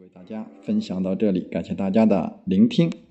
为大家分享到这里，感谢大家的聆听。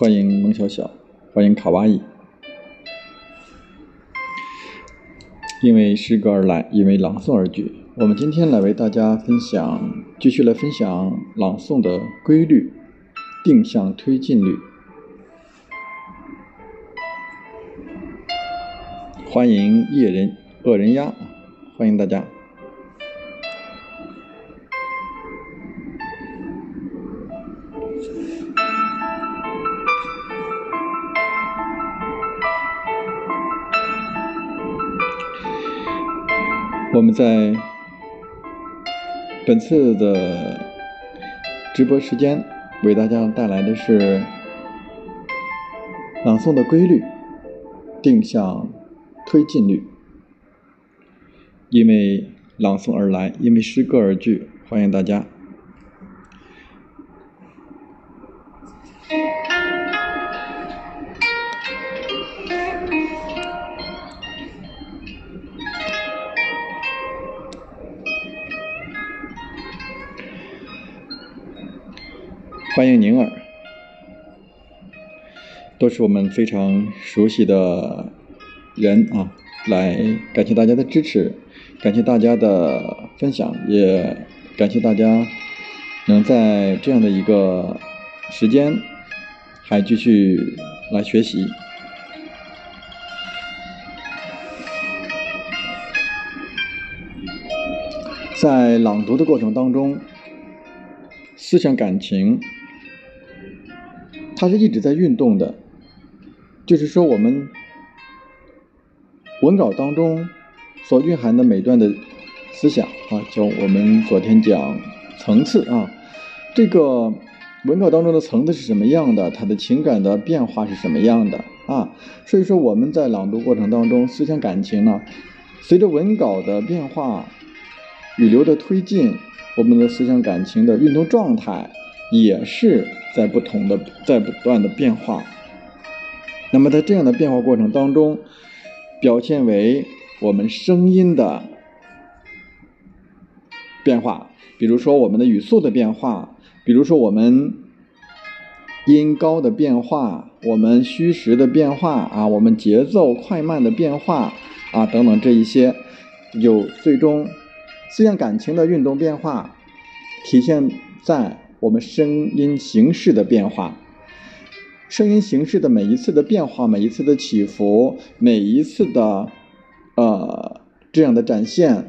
欢迎萌小小，欢迎卡哇伊。因为诗歌而来，因为朗诵而聚。我们今天来为大家分享，继续来分享朗诵的规律，定向推进律。欢迎夜人恶人鸭，欢迎大家。我们在本次的直播时间为大家带来的是朗诵的规律，定向推进律。因为朗诵而来，因为诗歌而聚，欢迎大家。都是我们非常熟悉的人啊！来，感谢大家的支持，感谢大家的分享，也感谢大家能在这样的一个时间还继续来学习。在朗读的过程当中，思想感情。它是一直在运动的，就是说，我们文稿当中所蕴含的每段的思想啊，就我们昨天讲层次啊，这个文稿当中的层次是什么样的，它的情感的变化是什么样的啊？所以说，我们在朗读过程当中，思想感情呢，随着文稿的变化、语流的推进，我们的思想感情的运动状态也是。在不同的，在不断的变化。那么在这样的变化过程当中，表现为我们声音的变化，比如说我们的语速的变化，比如说我们音高的变化，我们虚实的变化啊，我们节奏快慢的变化啊，等等这一些，有最终思想感情的运动变化，体现在。我们声音形式的变化，声音形式的每一次的变化，每一次的起伏，每一次的呃这样的展现，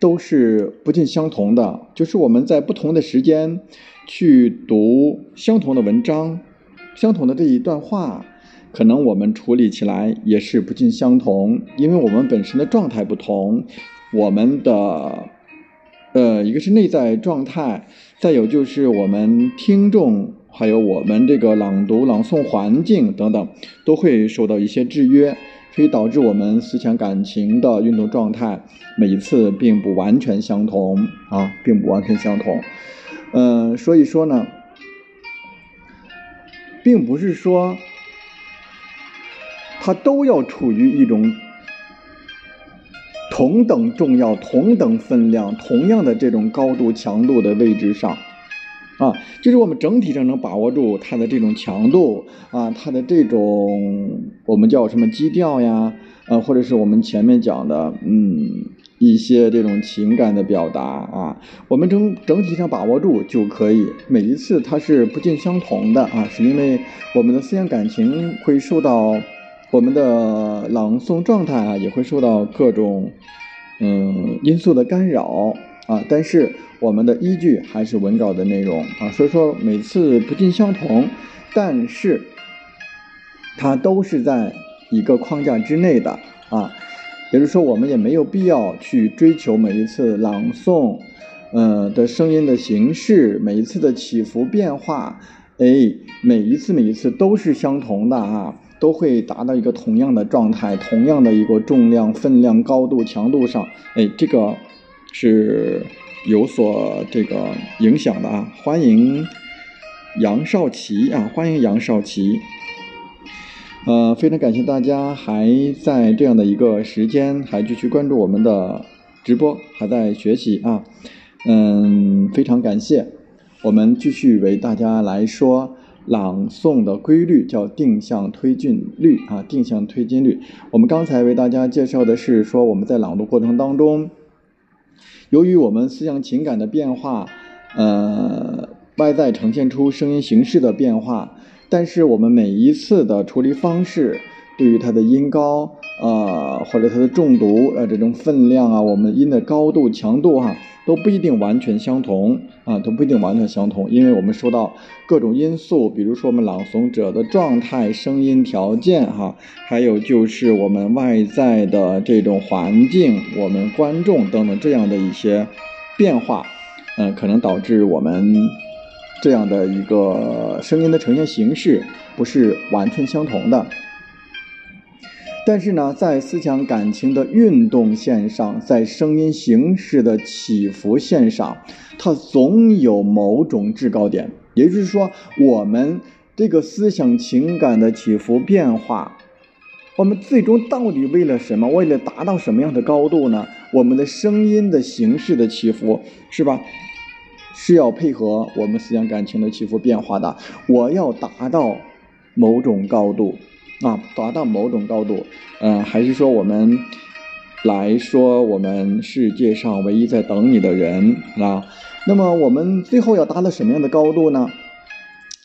都是不尽相同的。就是我们在不同的时间去读相同的文章，相同的这一段话，可能我们处理起来也是不尽相同，因为我们本身的状态不同，我们的。呃，一个是内在状态，再有就是我们听众，还有我们这个朗读、朗诵环境等等，都会受到一些制约，所以导致我们思想感情的运动状态每一次并不完全相同啊，并不完全相同。嗯，所以说呢，并不是说它都要处于一种同等重要、同等分量、同样的这种高度强度的位置上。啊，就是我们整体上能把握住它的这种强度啊，它的这种我们叫什么基调呀？呃，或者是我们前面讲的，嗯，一些这种情感的表达啊，我们整整体上把握住就可以。每一次它是不尽相同的啊，是因为我们的思想感情会受到我们的朗诵状态啊，也会受到各种嗯因素的干扰啊，但是。我们的依据还是文稿的内容啊，所以说每次不尽相同，但是它都是在一个框架之内的啊，也就是说我们也没有必要去追求每一次朗诵，呃的声音的形式，每一次的起伏变化，哎，每一次每一次都是相同的啊，都会达到一个同样的状态，同样的一个重量、分量、高度、强度上，哎，这个是。有所这个影响的啊，欢迎杨少奇啊，欢迎杨少奇。呃，非常感谢大家还在这样的一个时间还继续关注我们的直播，还在学习啊。嗯，非常感谢。我们继续为大家来说朗诵的规律，叫定向推进律啊，定向推进律。我们刚才为大家介绍的是说我们在朗读过程当中。由于我们思想情感的变化，呃，外在呈现出声音形式的变化，但是我们每一次的处理方式，对于它的音高，呃，或者它的重读，呃，这种分量啊，我们音的高度、强度，哈。都不一定完全相同啊，都不一定完全相同，因为我们受到各种因素，比如说我们朗诵者的状态、声音条件哈，还有就是我们外在的这种环境、我们观众等等这样的一些变化，嗯，可能导致我们这样的一个声音的呈现形式不是完全相同的。但是呢，在思想感情的运动线上，在声音形式的起伏线上，它总有某种制高点。也就是说，我们这个思想情感的起伏变化，我们最终到底为了什么？为了达到什么样的高度呢？我们的声音的形式的起伏，是吧？是要配合我们思想感情的起伏变化的。我要达到某种高度。啊，达到某种高度，嗯，还是说我们来说，我们世界上唯一在等你的人啊？那么我们最后要达到什么样的高度呢？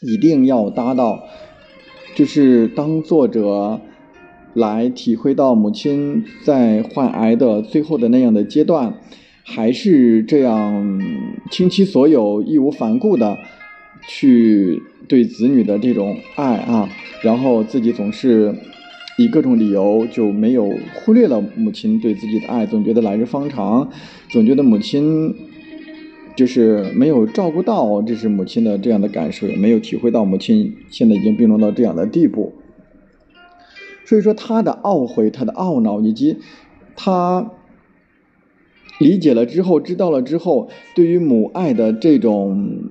一定要达到，就是当作者来体会到母亲在患癌的最后的那样的阶段，还是这样倾其所有、义无反顾的去对子女的这种爱啊。然后自己总是以各种理由就没有忽略了母亲对自己的爱，总觉得来日方长，总觉得母亲就是没有照顾到，这是母亲的这样的感受，也没有体会到母亲现在已经病重到这样的地步。所以说他的懊悔、他的懊恼，以及他理解了之后、知道了之后，对于母爱的这种。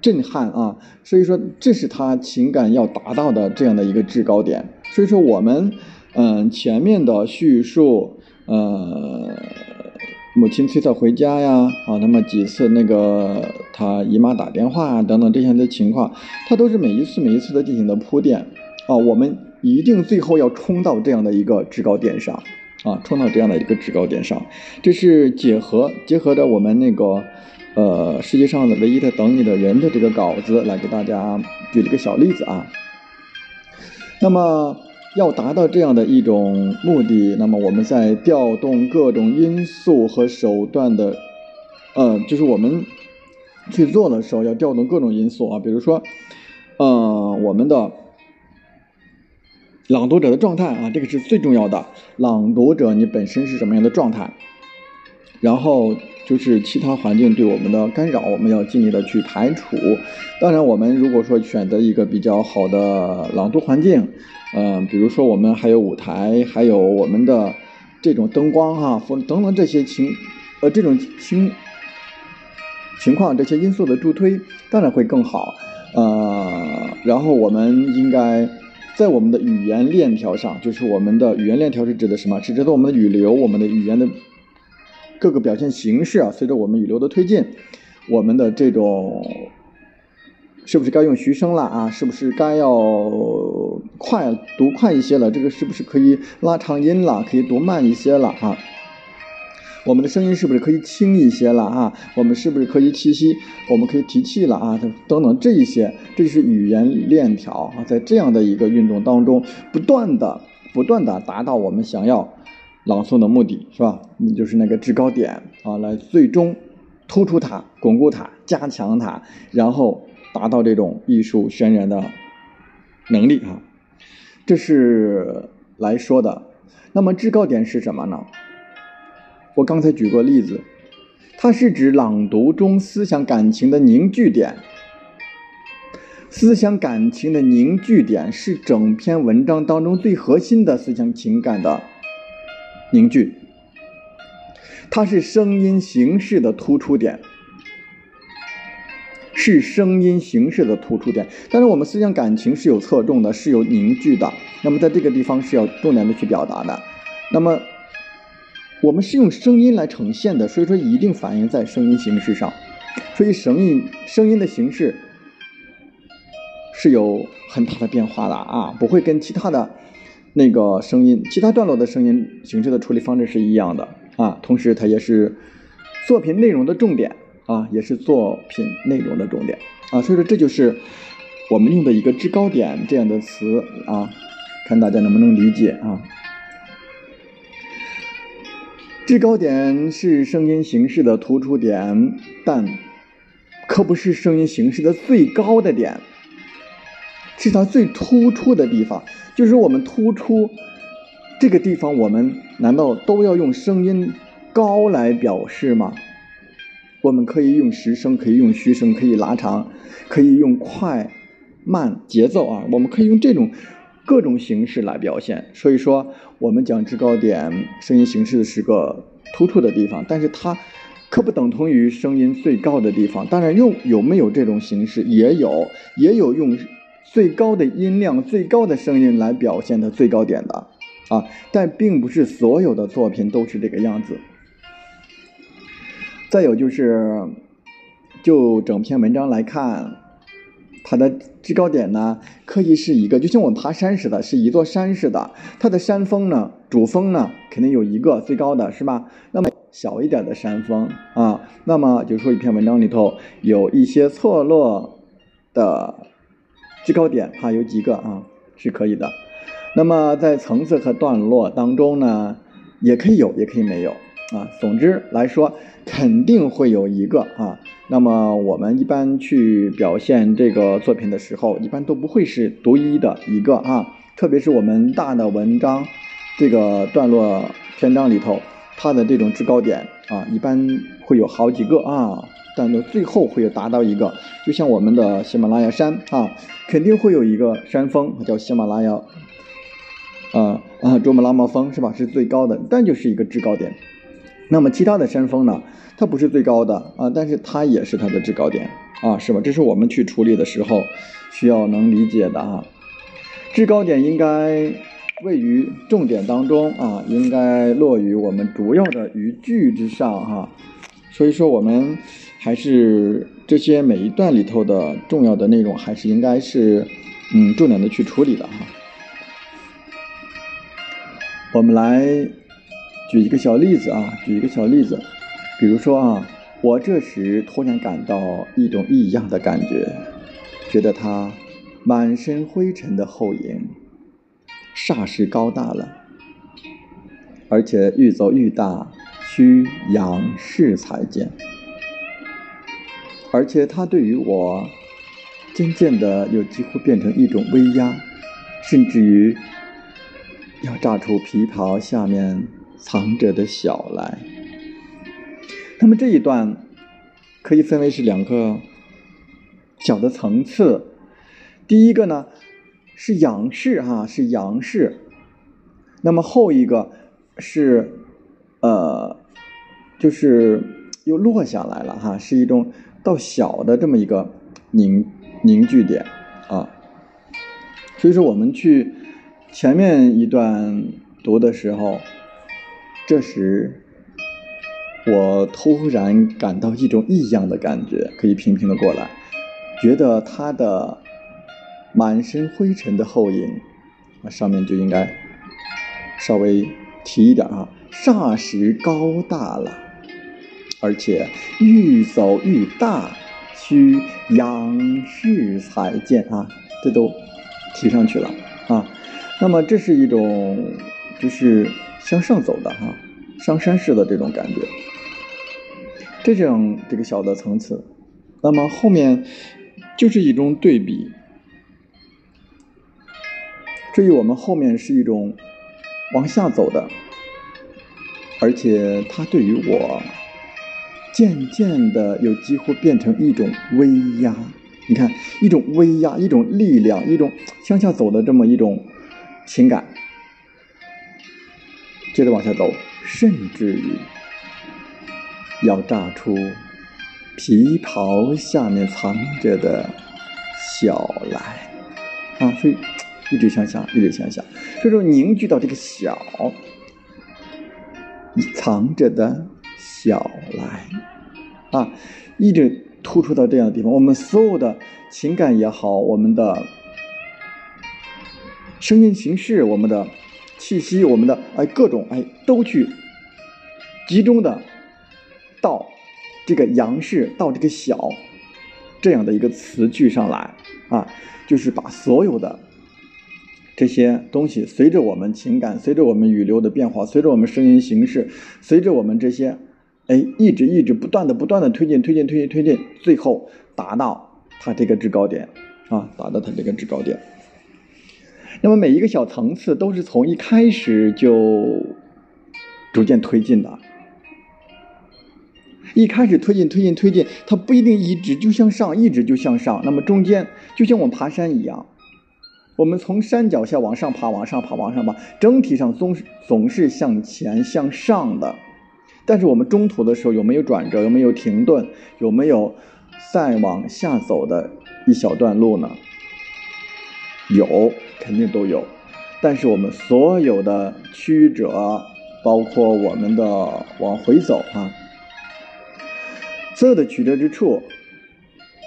震撼啊！所以说，这是他情感要达到的这样的一个制高点。所以说，我们嗯前面的叙述，呃，母亲催他回家呀，啊，那么几次那个他姨妈打电话啊等等这些的情况，他都是每一次每一次的进行的铺垫啊。我们一定最后要冲到这样的一个制高点上啊，冲到这样的一个制高点上。这是结合结合着我们那个。呃，世界上的唯一的等你的人的这个稿子来给大家举了个小例子啊。那么要达到这样的一种目的，那么我们在调动各种因素和手段的，呃，就是我们去做的时候要调动各种因素啊，比如说，呃，我们的朗读者的状态啊，这个是最重要的。朗读者你本身是什么样的状态？然后。就是其他环境对我们的干扰，我们要尽力的去排除。当然，我们如果说选择一个比较好的朗读环境，嗯，比如说我们还有舞台，还有我们的这种灯光哈，风等等这些情，呃，这种情情况这些因素的助推，当然会更好。呃，然后我们应该在我们的语言链条上，就是我们的语言链条是指的什么？是指的我们的语流，我们的语言的各个表现形式啊。随着我们语流的推进，我们的这种是不是该用徐声了啊？是不是该要快读快一些了？这个是不是可以拉长音了？可以读慢一些了啊？我们的声音是不是可以轻一些了啊？我们是不是可以气息？我们可以提气了啊？等等这一些，这就是语言链条啊，在这样的一个运动当中，不断的、不断的达到我们想要朗诵的目的，是吧？那就是那个制高点啊，来最终突出它、巩固它、加强它，然后达到这种艺术渲染的能力啊。这是来说的。那么制高点是什么呢？我刚才举过例子，它是指朗读中思想感情的凝聚点。思想感情的凝聚点是整篇文章当中最核心的思想情感的凝聚，它是声音形式的突出点，是声音形式的突出点。但是我们思想感情是有侧重的，是有凝聚的。那么在这个地方是要重点的去表达的。那么。我们是用声音来呈现的，所以说一定反映在声音形式上。所以声音声音的形式是有很大的变化的啊，不会跟其他的那个声音、其他段落的声音形式的处理方式是一样的啊。同时，它也是作品内容的重点啊，也是作品内容的重点啊。所以说，这就是我们用的一个制高点这样的词啊，看大家能不能理解啊。制高点是声音形式的突出点，但可不是声音形式的最高的点，是它最突出的地方。就是我们突出这个地方，我们难道都要用声音高来表示吗？我们可以用实声，可以用虚声，可以拉长，可以用快慢节奏啊，我们可以用这种。各种形式来表现，所以说我们讲制高点声音形式是个突出的地方，但是它可不等同于声音最高的地方。当然，用有没有这种形式也有，也有用最高的音量、最高的声音来表现的最高点的啊，但并不是所有的作品都是这个样子。再有就是，就整篇文章来看。它的制高点呢，可以是一个，就像我们爬山似的，是一座山似的。它的山峰呢，主峰呢，肯定有一个最高的，是吧？那么小一点的山峰啊，那么就是说一篇文章里头有一些错落的制高点，哈，有几个啊，是可以的。那么在层次和段落当中呢，也可以有，也可以没有。啊，总之来说，肯定会有一个啊。那么我们一般去表现这个作品的时候，一般都不会是独一的一个啊。特别是我们大的文章，这个段落篇章里头，它的这种制高点啊，一般会有好几个啊。但到最后会有达到一个，就像我们的喜马拉雅山啊，肯定会有一个山峰叫喜马拉雅，啊啊，珠穆朗玛峰是吧？是最高的，但就是一个制高点。那么其他的山峰呢？它不是最高的啊，但是它也是它的制高点啊，是吧？这是我们去处理的时候需要能理解的啊。制高点应该位于重点当中啊，应该落于我们主要的语句之上哈。所以说，我们还是这些每一段里头的重要的内容，还是应该是嗯重点的去处理的哈。我们来。举一个小例子啊，举一个小例子，比如说啊，我这时突然感到一种异样的感觉，觉得他满身灰尘的后影霎时高大了，而且愈走愈大，需仰视才见。而且他对于我渐渐的又几乎变成一种威压，甚至于要炸出皮袍下面。藏着的小来，那么这一段可以分为是两个小的层次。第一个呢是仰视哈，是仰视。那么后一个是呃，就是又落下来了哈，是一种到小的这么一个凝凝聚点啊。所以说，我们去前面一段读的时候，这时我突然感到一种异样的感觉，可以平平的过来，觉得他的满身灰尘的后影啊，上面就应该稍微提一点啊，霎时高大了，而且愈走愈大，需仰视才见啊，这都。提上去了啊，那么这是一种就是向上走的哈，上山式的这种感觉，这种这个小的层次，那么后面就是一种对比。至于我们后面是一种往下走的，而且它对于我渐渐的又几乎变成一种威压。你看，一种威压，一种力量，一种向下走的这么一种情感。接着往下走，甚至于要炸出皮袍下面藏着的小来啊！所以一直向下，一直向下，所以说凝聚到这个小藏着的小来啊，一直。突出到这样的地方，我们所有的情感也好，我们的声音形式，我们的气息，我们的哎各种哎都去集中的到这个阳氏，到这个小这样的一个词句上来啊，就是把所有的这些东西，随着我们情感，随着我们语流的变化，随着我们声音形式，随着我们这些。哎，一直一直不断的不断的推进推进推进推进，最后达到它这个制高点啊，达到它这个制高点。那么每一个小层次都是从一开始就逐渐推进的，一开始推进推进推进，它不一定一直就向上，一直就向上。那么中间就像我们爬山一样，我们从山脚下往上爬，往上爬，往上爬，整体上总是总是向前向上的。但是我们中途的时候有没有转折？有没有停顿？有没有再往下走的一小段路呢？有，肯定都有。但是我们所有的曲折，包括我们的往回走啊，所有的曲折之处，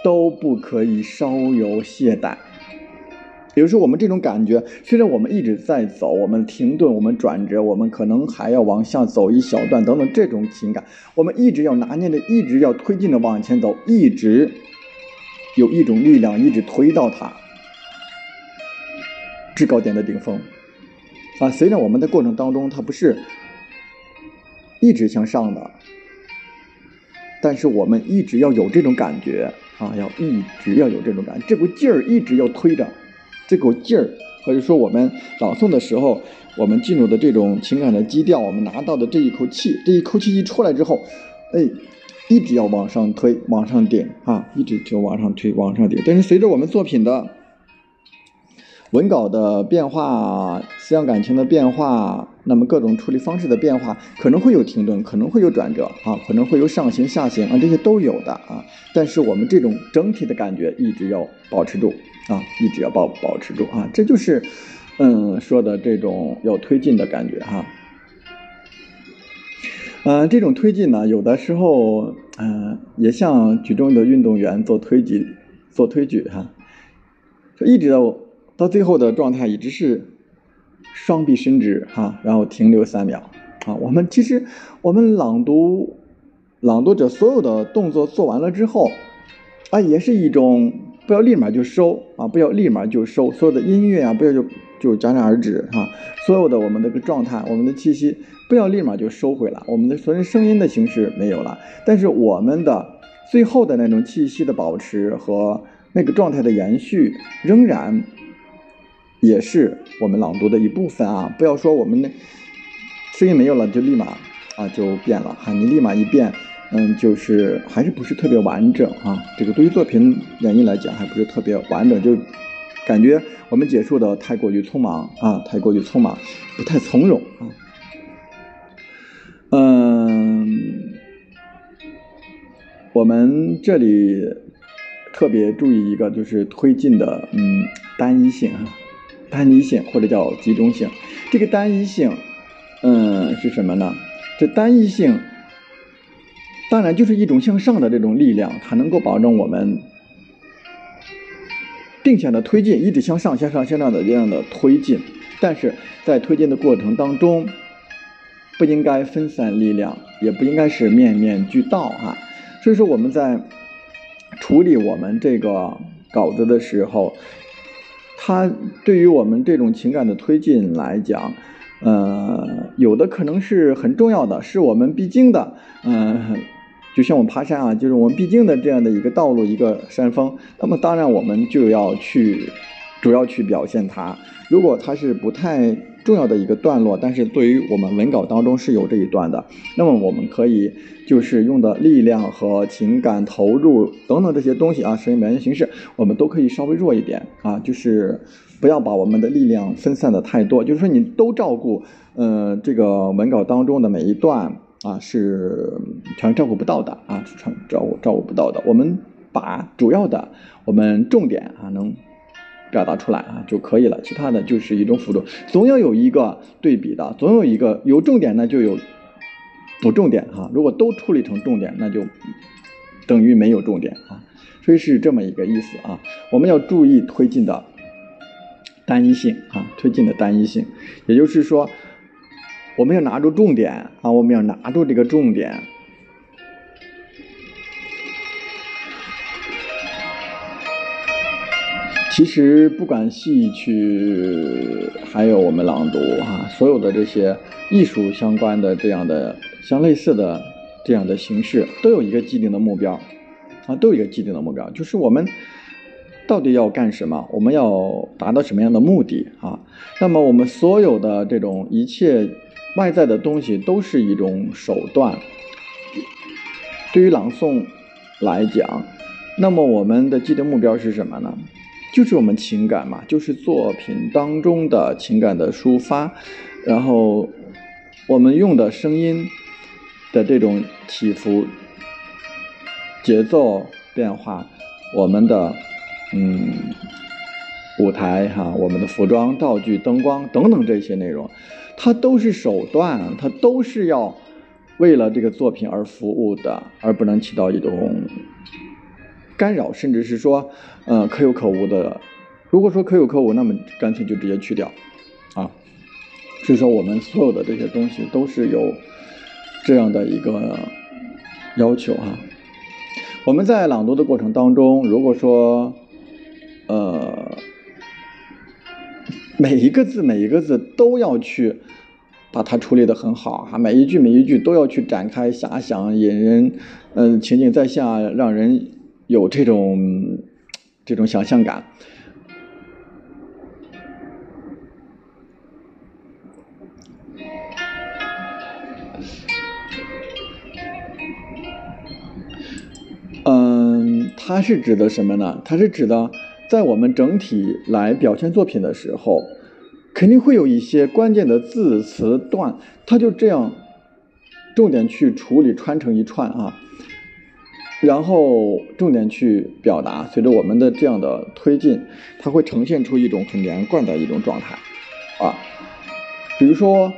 都不可以稍有懈怠。比如说，我们这种感觉，虽然我们一直在走，我们停顿，我们转折，我们可能还要往下走一小段，等等，这种情感，我们一直要拿捏着，一直要推进着往前走，一直有一种力量，一直推到它制高点的顶峰啊。虽然我们的过程当中，它不是一直向上的，但是我们一直要有这种感觉啊，要一直要有这种感，这股劲儿一直要推着。这股劲儿，或者说我们朗诵的时候，我们进入的这种情感的基调，我们拿到的这一口气，这一口气一出来之后，哎，一直要往上推，往上顶啊，一直就往上推，往上顶。但是随着我们作品的文稿的变化，思想感情的变化，那么各种处理方式的变化，可能会有停顿，可能会有转折啊，可能会有上行下行啊，这些都有的啊。但是我们这种整体的感觉一直要保持住。啊，一直要保保持住啊，这就是，嗯，说的这种有推进的感觉哈。嗯，这种推进呢，有的时候，嗯，也像举重的运动员做推举，做推举哈，一直到到最后的状态，一直是双臂伸直哈，然后停留三秒啊。我们其实我们朗读朗读者所有的动作做完了之后，啊，也是一种。不要立马就收啊！不要立马就收，所有的音乐啊，不要就就戛然而止哈。所有的我们的个状态，我们的气息，不要立马就收回来。我们的所有声音的形式没有了，但是我们的最后的那种气息的保持和那个状态的延续，仍然也是我们朗读的一部分啊！不要说我们那声音没有了就立马啊就变了哈，你立马一变。嗯，就是还是不是特别完整啊？这个对于作品演绎来讲，还不是特别完整，就感觉我们结束的太过于匆忙啊，太过于匆忙，不太从容啊。嗯，我们这里特。别注意一个，就是推进的嗯单一性啊，单一性或者叫集中性。这个单一性，嗯是什么呢？这单一性，当然就是一种向上的这种力量，它能够保证我们定向的推进，一直向上、向上、向上的这样的推进。但是在推进的过程当中，不应该分散力量，也不应该是面面俱到哈。所以说我们在处理我们这个稿子的时候，它对于我们这种情感的推进来讲，呃，有的可能是很重要的，是我们必经的，嗯，就像我们爬山啊，就是我们必经的这样的一个道路，一个山峰。那么当然我们就要去主要去表现它。如果它是不太重要的一个段落，但是对于我们文稿当中是有这一段的，那么我们可以就是用的力量和情感投入等等这些东西啊，声音表现形式，我们都可以稍微弱一点啊，就是不要把我们的力量分散的太多，就是说你都照顾，呃，这个文稿当中的每一段啊，是全照顾不到的啊，全照顾照顾不到的。我们把主要的，我们重点啊能。表达出来啊就可以了，其他的就是一种辅助，总要有一个对比的，总有一个有重点呢就有不重点哈，如果都处理成重点，那就等于没有重点啊，所以是这么一个意思啊。我们要注意推进的单一性啊，推进的单一性，也就是说，我们要拿住重点啊，我们要拿住这个重点。其实不管戏曲，还有我们朗读啊，所有的这些艺术相关的这样的相类似的这样的形式，都有一个既定的目标，啊，都有一个既定的目标，就是我们到底要干什么，我们要达到什么样的目的啊？那么我们所有的这种一切外在的东西都是一种手段。对于朗诵来讲，那么我们的既定目标是什么呢？就是我们情感嘛，就是作品当中的情感的抒发，然后我们用的声音的这种起伏、节奏变化，我们的嗯舞台哈，我们的服装、道具、灯光等等这些内容，它都是手段，它都是要为了这个作品而服务的，而不能起到一种。干扰，甚至是说，呃，可有可无的。如果说可有可无，那么干脆就直接去掉，啊。所以说，我们所有的这些东西都是有这样的一个要求哈。我们在朗读的过程当中，如果说，呃，每一个字每一个字都要去把它处理的很好哈，每一句每一句都要去展开遐想，引人，嗯，情景在下，让人。有这种这种想象感，嗯，它是指的什么呢？它是指的，在我们整体来表现作品的时候，肯定会有一些关键的字词段，它就这样重点去处理，穿成一串啊。然后重点去表达，随着我们的这样的推进，它会呈现出一种很连贯的一种状态，啊，比如说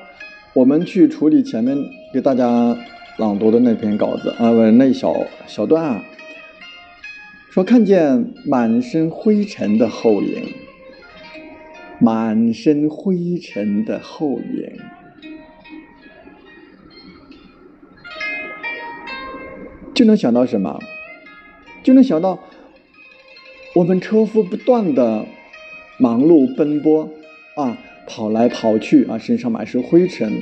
我们去处理前面给大家朗读的那篇稿子啊，不是那小小段啊，说看见满身灰尘的后影，满身灰尘的后影。就能想到什么？就能想到我们车夫不断的忙碌奔波啊，跑来跑去啊，身上满是灰尘。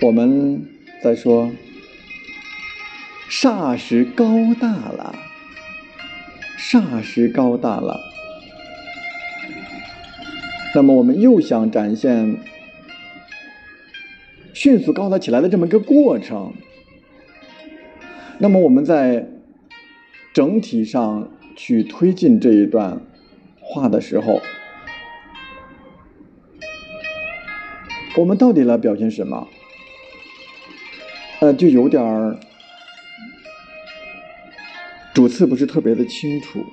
我们在说，霎时高大了，霎时高大了。那么我们又想展现。迅速高大起来的这么一个过程，那么我们在整体上去推进这一段话的时候，我们到底来表现什么？呃，就有点儿主次不是特别的清楚。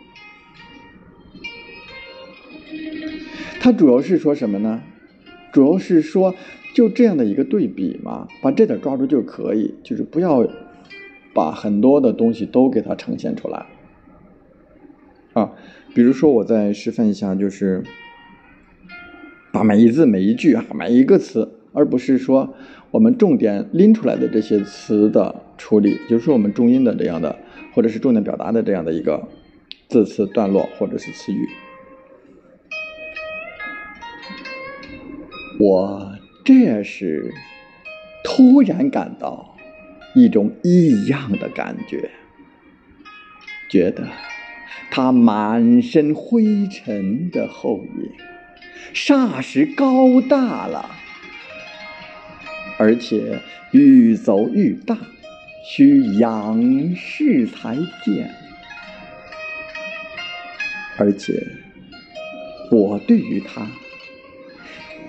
他主要是说什么呢？主要是说就这样的一个对比嘛，把这点抓住就可以，就是不要把很多的东西都给它呈现出来啊。比如说，我再示范一下，就是把每一字每一句啊，每一个词，而不是说我们重点拎出来的这些词的处理，就是说我们重音的这样的，或者是重点表达的这样的一个字词段落或者是词语。我这时突然感到一种异样的感觉，觉得他满身灰尘的后影霎时高大了，而且愈走愈大，需仰视才见。而且我对于他。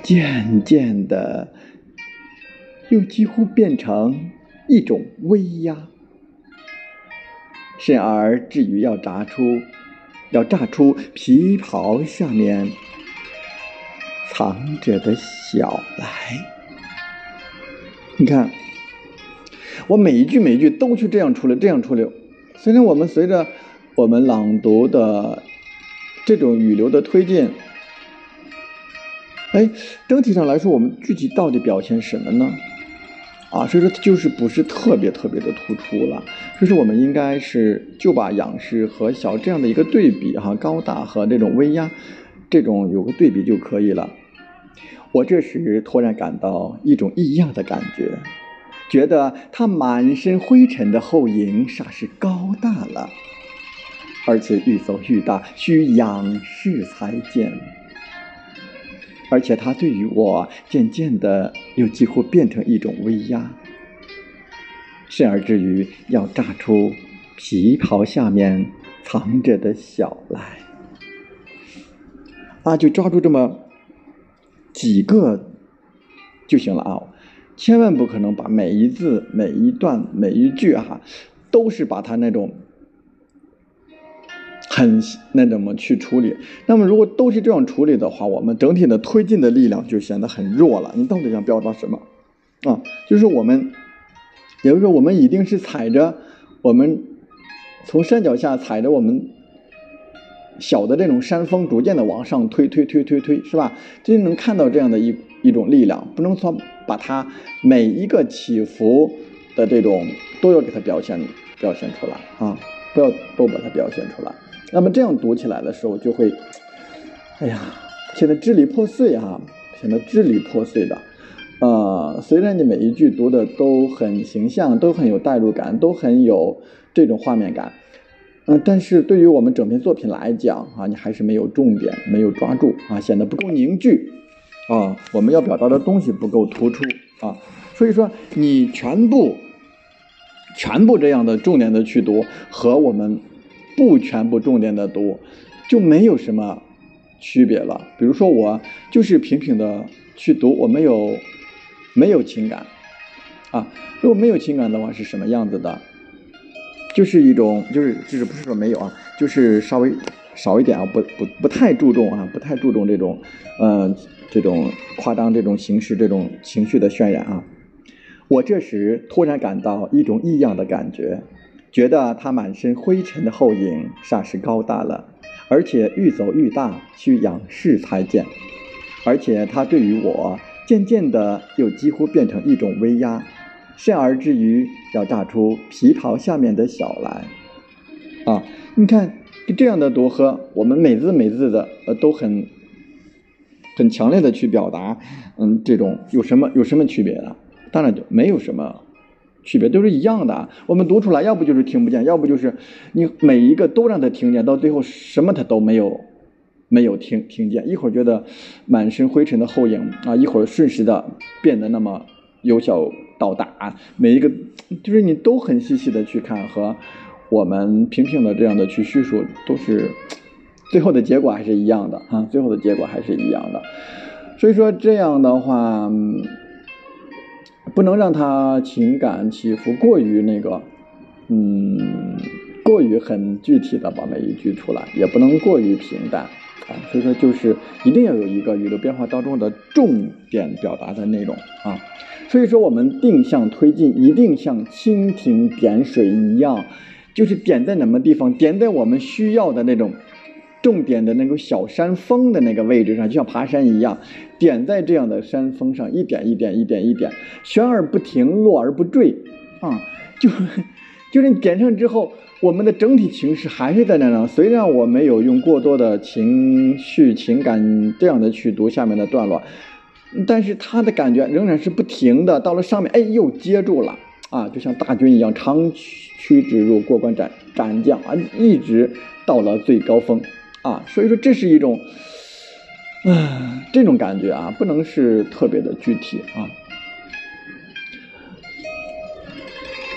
渐渐的，又几乎变成一种威压，甚而至于要炸出，要炸出皮袍下面藏着的小来。你看，我每一句每一句都去这样处理，这样处理。虽然我们随着我们朗读的这种语流的推进。哎，整体上来说，我们具体到底表现什么呢？啊，所以说就是不是特别特别的突出了。所以说我们应该是就把仰视和小这样的一个对比哈，高大和这种威压，这种有个对比就可以了。我这时突然感到一种异样的感觉，觉得他满身灰尘的后影霎时高大了，而且愈走愈大，需仰视才见。而且他对于我渐渐的又几乎变成一种威压，甚而至于要炸出皮袍下面藏着的小来，啊，就抓住这么几个就行了啊，千万不可能把每一字、每一段、每一句哈，都是把它那种。很那怎么去处理？那么如果都是这样处理的话，我们整体的推进的力量就显得很弱了。你到底想表达什么？啊，就是我们，也就是说，我们一定是踩着我们从山脚下踩着我们小的这种山峰，逐渐的往上推，推，推，推，推，是吧？就能看到这样的一一种力量，不能说把它每一个起伏的这种都要给它表现表现出来啊，不要都把它表现出来。那么这样读起来的时候，就会，哎呀，显得支离破碎哈，显得支离破碎的。呃，虽然你每一句读的都很形象，都很有代入感，都很有这种画面感，嗯，但是对于我们整篇作品来讲啊，你还是没有重点，没有抓住啊，显得不够凝聚啊，我们要表达的东西不够突出啊，所以说你全部全部这样的重点的去读和我们。不全部重点的读，就没有什么区别了。比如说，我就是平平的去读，我没有没有情感啊。如果没有情感的话，是什么样子的？就是一种，就是就是不是说没有啊，就是稍微少一点啊，不不不太注重啊，不太注重这种嗯这种夸张、这种形式、这种情绪的渲染啊。我这时突然感到一种异样的感觉。觉得他满身灰尘的后影霎时高大了，而且愈走愈大，需仰视才见。而且他对于我渐渐的又几乎变成一种威压，甚而至于要炸出皮袍下面的小来。啊，你看这样的读和我们每字每字的呃都很很强烈的去表达，嗯，这种有什么有什么区别呢？当然就没有什么。区别都是一样的，我们读出来，要不就是听不见，要不就是你每一个都让他听见，到最后什么他都没有，没有听听见。一会儿觉得满身灰尘的后影啊，一会儿瞬时的变得那么由小到大，每一个就是你都很细细的去看，和我们平平的这样的去叙述，都是最后的结果还是一样的啊，最后的结果还是一样的。所以说这样的话。不能让他情感起伏过于那个，嗯，过于很具体的把每一句出来，也不能过于平淡啊。所以说，就是一定要有一个语流变化当中的重点表达的内容啊。所以说，我们定向推进一定像蜻蜓点水一样，就是点在哪么地方，点在我们需要的那种重点的那种小山峰的那个位置上，就像爬山一样，点在这样的山峰上，一点一点，一点一点，悬而不停，落而不坠啊，就就是点上之后，我们的整体情绪还是在那呢。虽然我没有用过多的情绪、情感这样的去读下面的段落。但是他的感觉仍然是不停的，到了上面，哎，又接住了啊，就像大军一样，长驱直入，过关斩斩将啊，一直到了最高峰啊，所以说这是一种，啊，这种感觉啊，不能是特别的具体啊。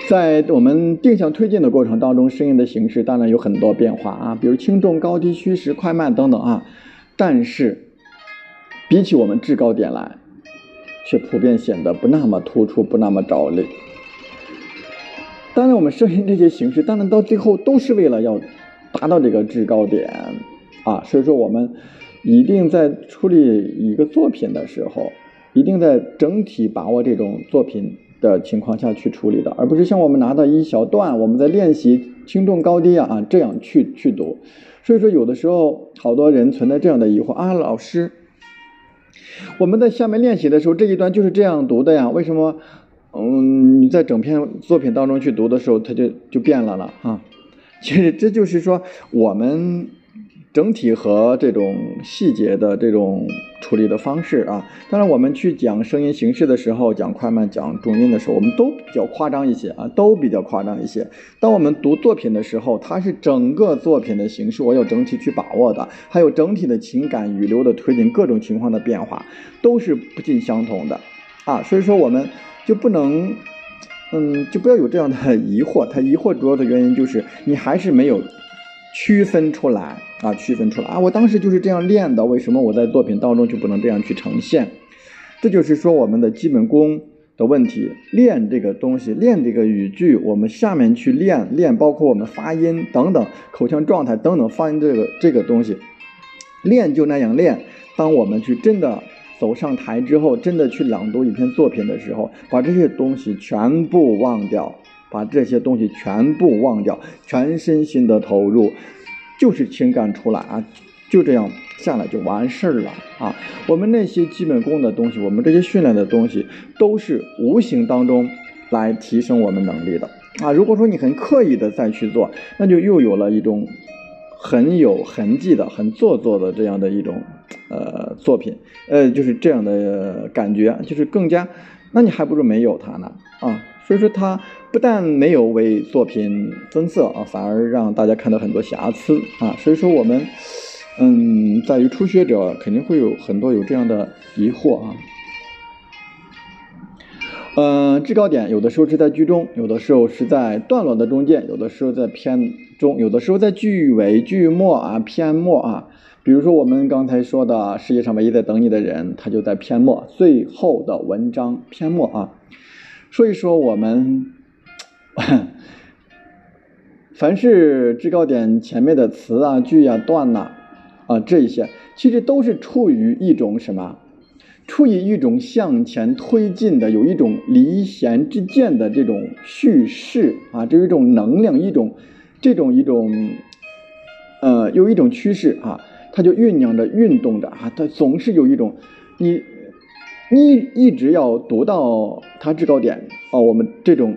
在我们定向推进的过程当中，声音的形式当然有很多变化啊，比如轻重、高低、虚实、快慢等等啊，但是。比起我们制高点来，却普遍显得不那么突出，不那么着力。当然，我们声音这些形式，当然到最后都是为了要达到这个制高点啊。所以说，我们一定在处理一个作品的时候，一定在整体把握这种作品的情况下去处理的，而不是像我们拿到一小段，我们在练习轻重高低啊啊这样去去读。所以说，有的时候好多人存在这样的疑惑啊，老师。我们在下面练习的时候，这一段就是这样读的呀？为什么，嗯，你在整篇作品当中去读的时候，它就就变了了啊？其实这就是说我们。整体和这种细节的这种处理的方式啊，当然我们去讲声音形式的时候，讲快慢、讲重音的时候，我们都比较夸张一些啊，都比较夸张一些。当我们读作品的时候，它是整个作品的形式，我有整体去把握的，还有整体的情感语流的推进，各种情况的变化都是不尽相同的啊，所以说我们就不能，嗯，就不要有这样的疑惑。他疑惑主要的原因就是你还是没有。区分出来啊，区分出来啊！我当时就是这样练的，为什么我在作品当中就不能这样去呈现？这就是说我们的基本功的问题。练这个东西，练这个语句，我们下面去练练，包括我们发音等等，口腔状态等等，发音这个这个东西，练就那样练。当我们去真的走上台之后，真的去朗读一篇作品的时候，把这些东西全部忘掉。把这些东西全部忘掉，全身心的投入，就是情感出来啊，就这样下来就完事儿了啊。我们那些基本功的东西，我们这些训练的东西，都是无形当中来提升我们能力的啊。如果说你很刻意的再去做，那就又有了一种很有痕迹的、很做作的这样的一种呃作品，呃，就是这样的感觉，就是更加，那你还不如没有它呢啊。所以说它。不但没有为作品增色啊，反而让大家看到很多瑕疵啊。所以说我们，嗯，在于初学者肯定会有很多有这样的疑惑啊。嗯，制高点有的时候是在句中，有的时候是在段落的中间，有的时候在篇中，有的时候在句尾、句末啊、篇末啊。比如说我们刚才说的世界上唯一在等你的人，他就在篇末最后的文章篇末啊。所以说我们。凡是制高点前面的词啊、句啊、段呐，啊这一些，其实都是处于一种什么？处于一种向前推进的，有一种离弦之箭的这种叙事啊，这有一种能量，一种这种一种，呃，有一种趋势啊，它就酝酿着、运动着啊，它总是有一种，你你一直要读到它制高点啊，我们这种。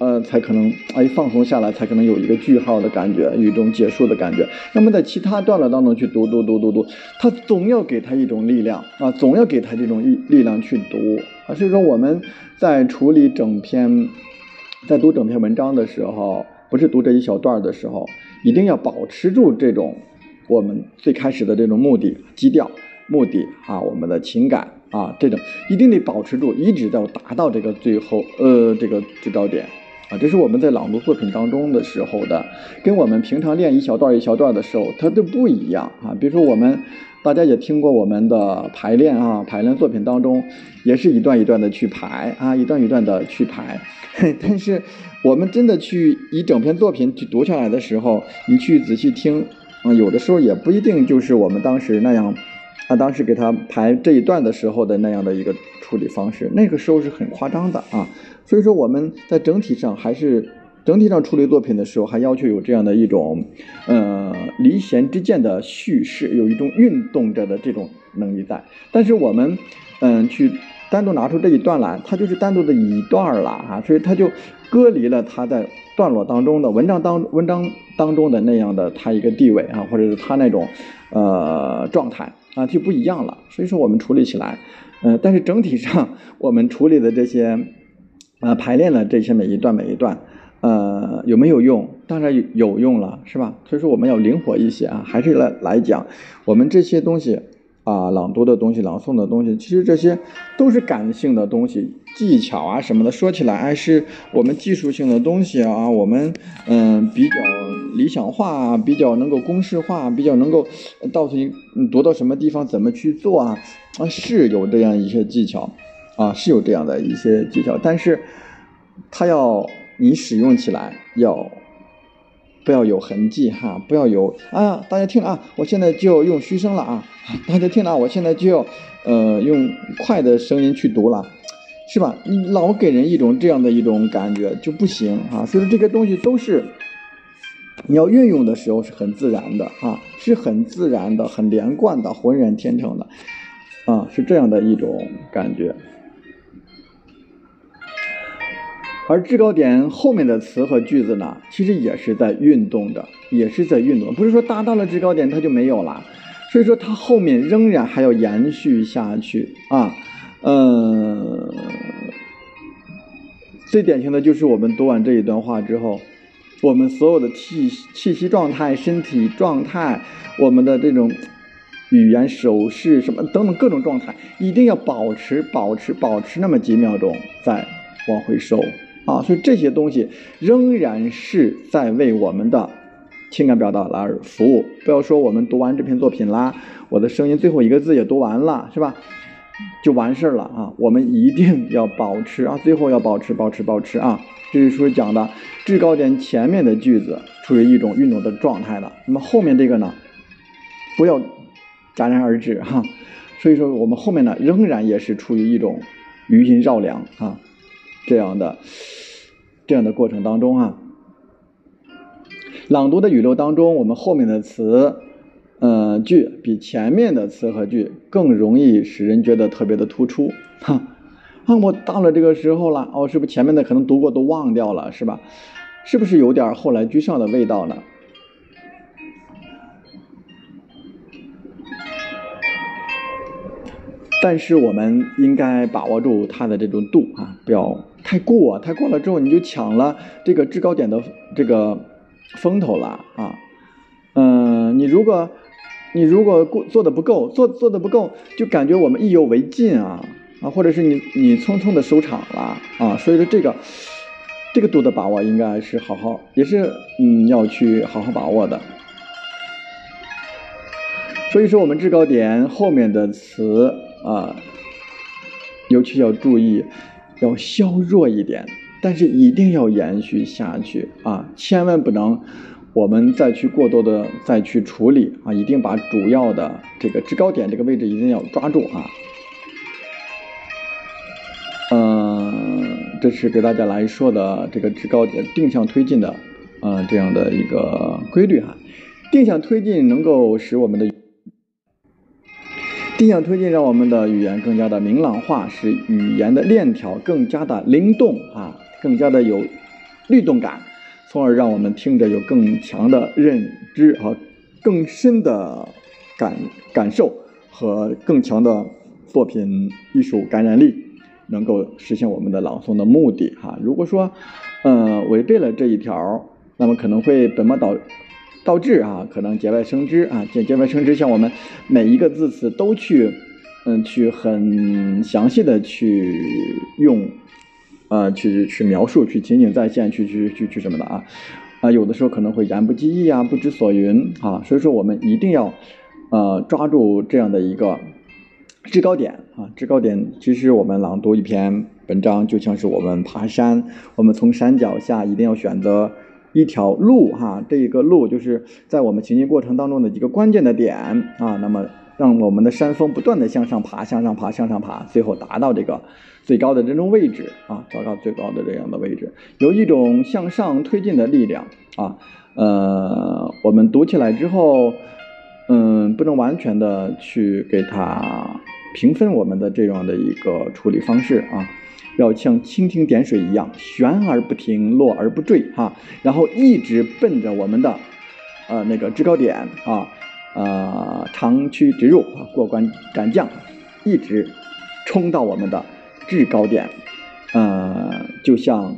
呃，才可能哎，放松下来，才可能有一个句号的感觉，有一种结束的感觉。那么在其他段落当中去读读读读读，他总要给他一种力量啊，总要给他这种力力量去读啊。所以说我们在处理整篇，在读整篇文章的时候，不是读这一小段的时候，一定要保持住这种我们最开始的这种目的基调、目的啊，我们的情感啊，这种一定得保持住，一直到达到这个最后呃这个最高点。啊，这是我们在朗读作品当中的时候的，跟我们平常练一小段一小段的时候，它都不一样啊。比如说我们，大家也听过我们的排练啊，排练作品当中也是一段一段的去排啊，一段一段的去排。但是我们真的去一整篇作品去读下来的时候，你去仔细听，有的时候也不一定就是我们当时那样，他，当时给他排这一段的时候的那样的一个处理方式，那个时候是很夸张的啊。所以说我们在整体上还是。整体上处理作品的时候，还要求有这样的一种，呃，离弦之间的叙事，有一种运动着的这种能力在。但是我们，嗯，去单独拿出这一段来，它就是单独的一段了啊，所以它就隔离了它在段落当中的文章当文章当中的那样的它一个地位啊，或者是它那种呃状态啊，就不一样了。所以说我们处理起来，嗯，但是整体上我们处理的这些，呃，排练了这些每一段每一段。呃，有没有用？当然有用了，是吧？所以说我们要灵活一些啊，还是来来讲，我们这些东西啊，朗读的东西、朗诵的东西，其实这些都是感性的东西，技巧啊什么的，说起来还是我们技术性的东西啊，我们嗯比较理想化，比较能够公式化，比较能够告诉你读到什么地方怎么去做啊啊，是有这样一些技巧啊，是有这样的一些技巧，但是它要。你使用起来要不要有痕迹哈？不要有啊！大家听啊，我现在就要用虚声了啊！大家听啊，我现在就要呃用快的声音去读了，是吧？你老给人一种这样的一种感觉就不行啊！所以说这些东西都是你要运用的时候是很自然的啊，是很自然的、很连贯的、浑然天成的啊，是这样的一种感觉。而制高点后面的词和句子呢，其实也是在运动的，也是在运动，不是说达到了制高点它就没有了，所以说它后面仍然还要延续下去啊，嗯，最典型的就是我们读完这一段话之后，我们所有的气气息状态、身体状态，我们的这种语言手势什么等等各种状态，一定要保持、保持、保持那么几秒钟，再往回收。啊，所以这些东西仍然是在为我们的情感表达而服务。不要说我们读完这篇作品啦，我的声音最后一个字也读完了，是吧？就完事儿了啊！我们一定要保持啊，最后要保持、保持、保持啊！这是说讲的制高点前面的句子处于一种运动的状态的，那么后面这个呢，不要戛然而止哈。所以说我们后面呢，仍然也是处于一种余音绕梁啊。这样的这样的过程当中啊，朗读的语流当中，我们后面的词，嗯，句比前面的词和句更容易使人觉得特别的突出。哈，啊，我到了这个时候了，哦，是不是前面的可能读过都忘掉了，是吧？是不是有点后来居上的味道呢？但是我们应该把握住它的这种度啊，不要。太过，太过了之后，你就抢了这个制高点的这个风头了啊！嗯，你如果你如果过做的不够，做做的不够，就感觉我们意犹未尽啊啊，或者是你你匆匆的收场了啊，所以说这个这个度的把握应该是好好，也是嗯要去好好把握的。所以说我们制高点后面的词啊，尤其要注意。要削弱一点，但是一定要延续下去啊！千万不能，我们再去过多的再去处理啊！一定把主要的这个制高点这个位置一定要抓住啊！嗯，这是给大家来说的这个制高点定向推进的，嗯，这样的一个规律哈。定向推进能够使我们的。定向推进让我们的语言更加的明朗化，使语言的链条更加的灵动啊，更加的有律动感，从而让我们听着有更强的认知和更深的感感受和更强的作品艺术感染力，能够实现我们的朗诵的目的哈。如果说，嗯，违背了这一条，那么可能会本末倒。倒置啊，可能节外生枝啊，节节外生枝，像我们每一个字词都去，嗯，去很详细的去用，呃，去去描述，去情景再现，去去去去什么的啊，啊，有的时候可能会言不及义啊，不知所云啊，所以说我们一定要呃抓住这样的一个制高点啊，制高点。其实我们朗读一篇文章，就像是我们爬山，我们从山脚下一定要选择一条路哈，这一个路就是在我们前进过程当中的一个关键的点啊，那么。让我们的山峰不断的向上爬，向上爬，向上爬，最后达到这个最高的这种位置啊，达到最高的这样的位置，有一种向上推进的力量啊。呃，我们读起来之后，嗯，不能完全的去给它评分我们的这样的一个处理方式啊，要像蜻蜓点水一样，悬而不停，落而不坠哈，然后一直奔着我们的呃那个制高点啊。呃，长驱直入啊，过关斩将，一直冲到我们的制高点，呃，就像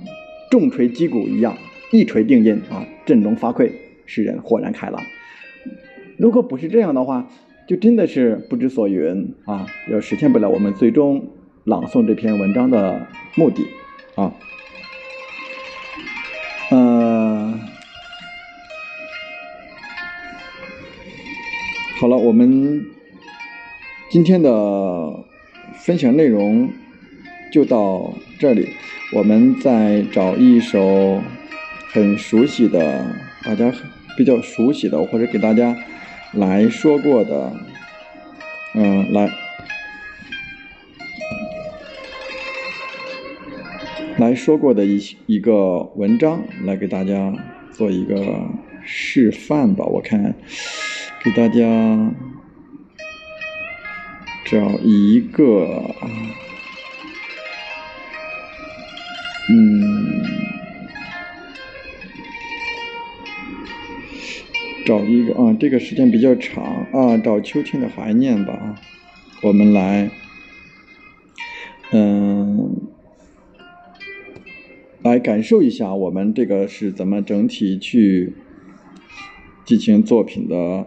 重锤击鼓一样，一锤定音啊，振聋发聩，使人豁然开朗。如果不是这样的话，就真的是不知所云啊，要实现不了我们最终朗诵这篇文章的目的啊。嗯好了，我们今天的分享内容就到这里。我们再找一首很熟悉的、大家比较熟悉的，或者给大家来说过的，嗯，来来说过的一一个文章，来给大家做一个示范吧。我看。给大家找一个，嗯，找一个啊，这个时间比较长啊，找秋天的怀念吧啊，我们来，感受一下我们这个是怎么整体去进行作品的。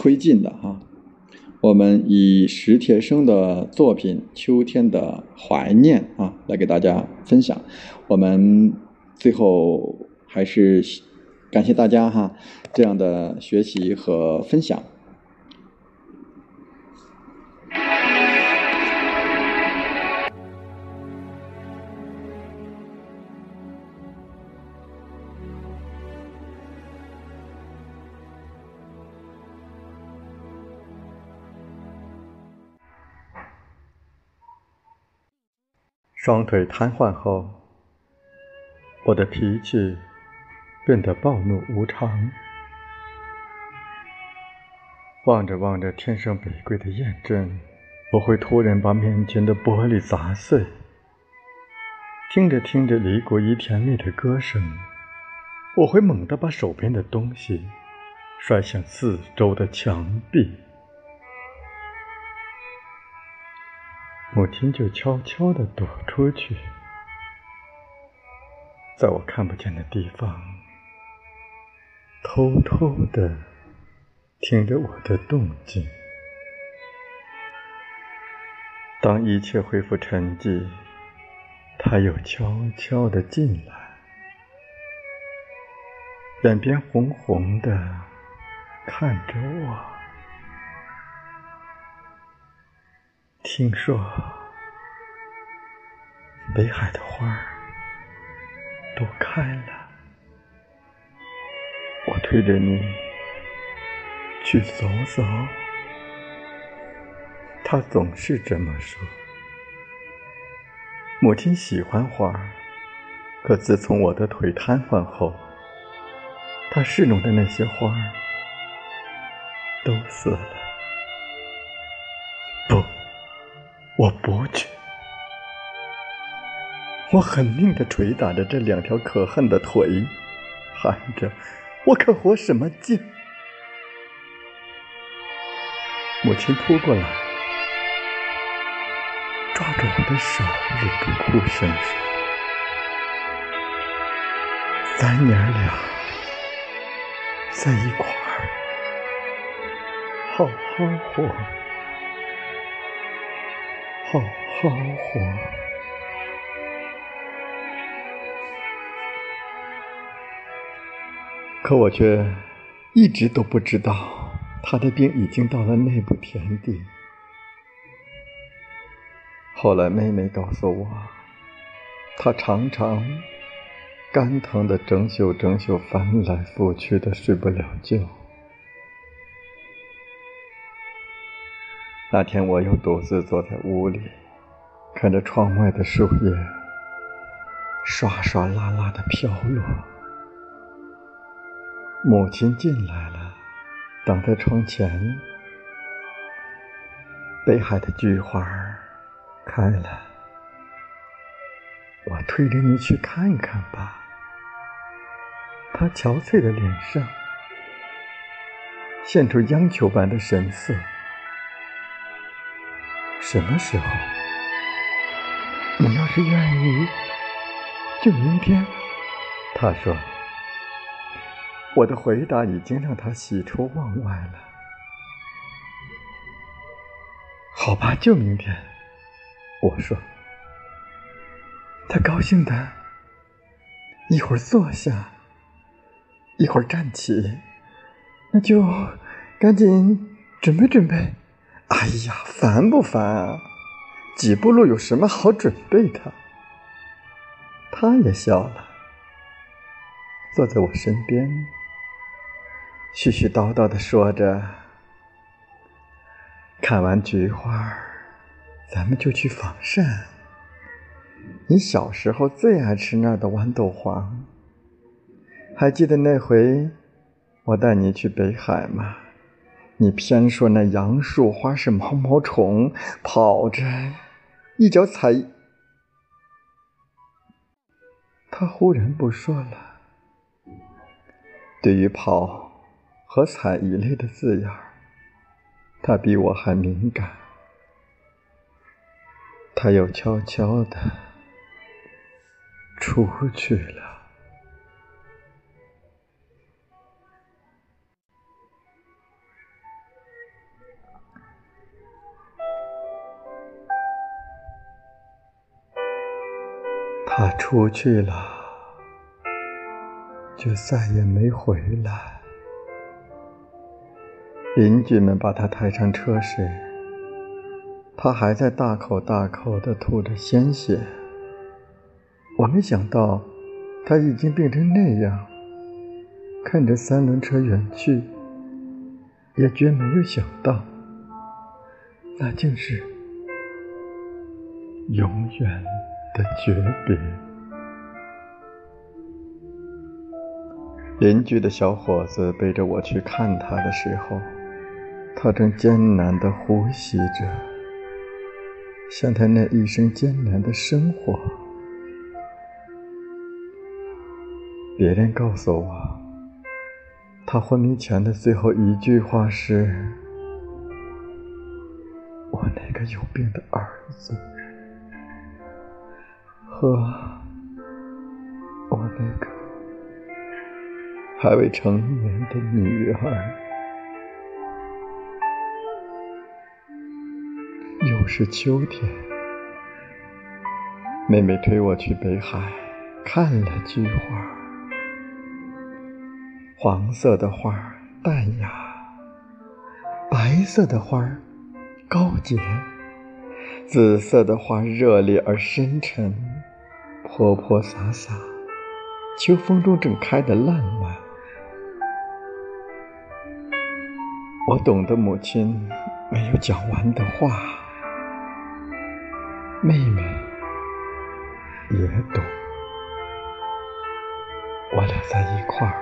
推进的哈，我们以史铁生的作品《秋天的怀念》啊来给大家分享。我们最后还是感谢大家哈这样的学习和分享。双腿瘫痪后，我的脾气变得暴怒无常。望着望着天上北归的雁阵，我会突然把面前的玻璃砸碎；听着听着李谷一甜蜜的歌声，我会猛地把手边的东西摔向四周的墙壁。母亲就悄悄地躲出去，在我看不见的地方，偷偷地听着我的动静。当一切恢复沉寂，他又悄悄地进来，眼边红红的看着我。听说北海的花儿都开了，我推着你去走走。他总是这么说。母亲喜欢花，可自从我的腿瘫痪后，她侍弄的那些花儿都死了。我不去，我狠命的捶打着这两条可恨的腿，喊着：“我可活什么劲？”母亲扑过来，抓住我的手，忍住哭声说：“咱娘俩在一块儿，好好活。”好好活，可我却一直都不知道他的病已经到了内部田地。后来妹妹告诉我，他常常肝疼的整宿整宿翻来覆去的睡不了觉。那天我又独自坐在屋里，看着窗外的树叶刷刷啦啦的飘落。母亲进来了，挡在窗前。北海的菊花开了，我推着你去看看吧。她憔悴的脸上现出央求般的神色。什么时候？你要是愿意，就明天。他说。我的回答已经让他喜出望外了。好吧，就明天。我说。他高兴的，一会儿坐下，一会儿站起，那就赶紧准备准备。哎呀，烦不烦啊？几步路有什么好准备的？他也笑了，坐在我身边。絮絮叨叨的说着，看完菊花，咱们就去仿膳。你小时候最爱吃那儿的豌豆黄，还记得那回我带你去北海吗？你偏说那杨树花是毛毛虫，跑着一脚踩。他忽然不说了。对于跑。和踩一类的字眼儿，他比我还敏感。他又悄悄的出去了。他出去了，就再也没回来。邻居们把他抬上车时，他还在大口大口的吐着鲜血。我没想到他已经病成那样，看着三轮车远去，也绝没有想到，那竟是永远的诀别。邻居的小伙子背着我去看他的时候。他正艰难地呼吸着，像他那一生艰难的生活。别人告诉我，他昏迷前的最后一句话是：“我那个有病的儿子和我那个还未成年的女儿。”又是秋天，妹妹推我去北海看了菊花。黄色的花淡雅，白色的花高洁，紫色的花热烈而深沉，泼泼洒洒，秋风中正开得烂漫。我懂得母亲没有讲完的话。妹妹也懂，我俩在一块儿，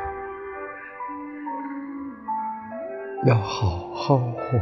要好好活。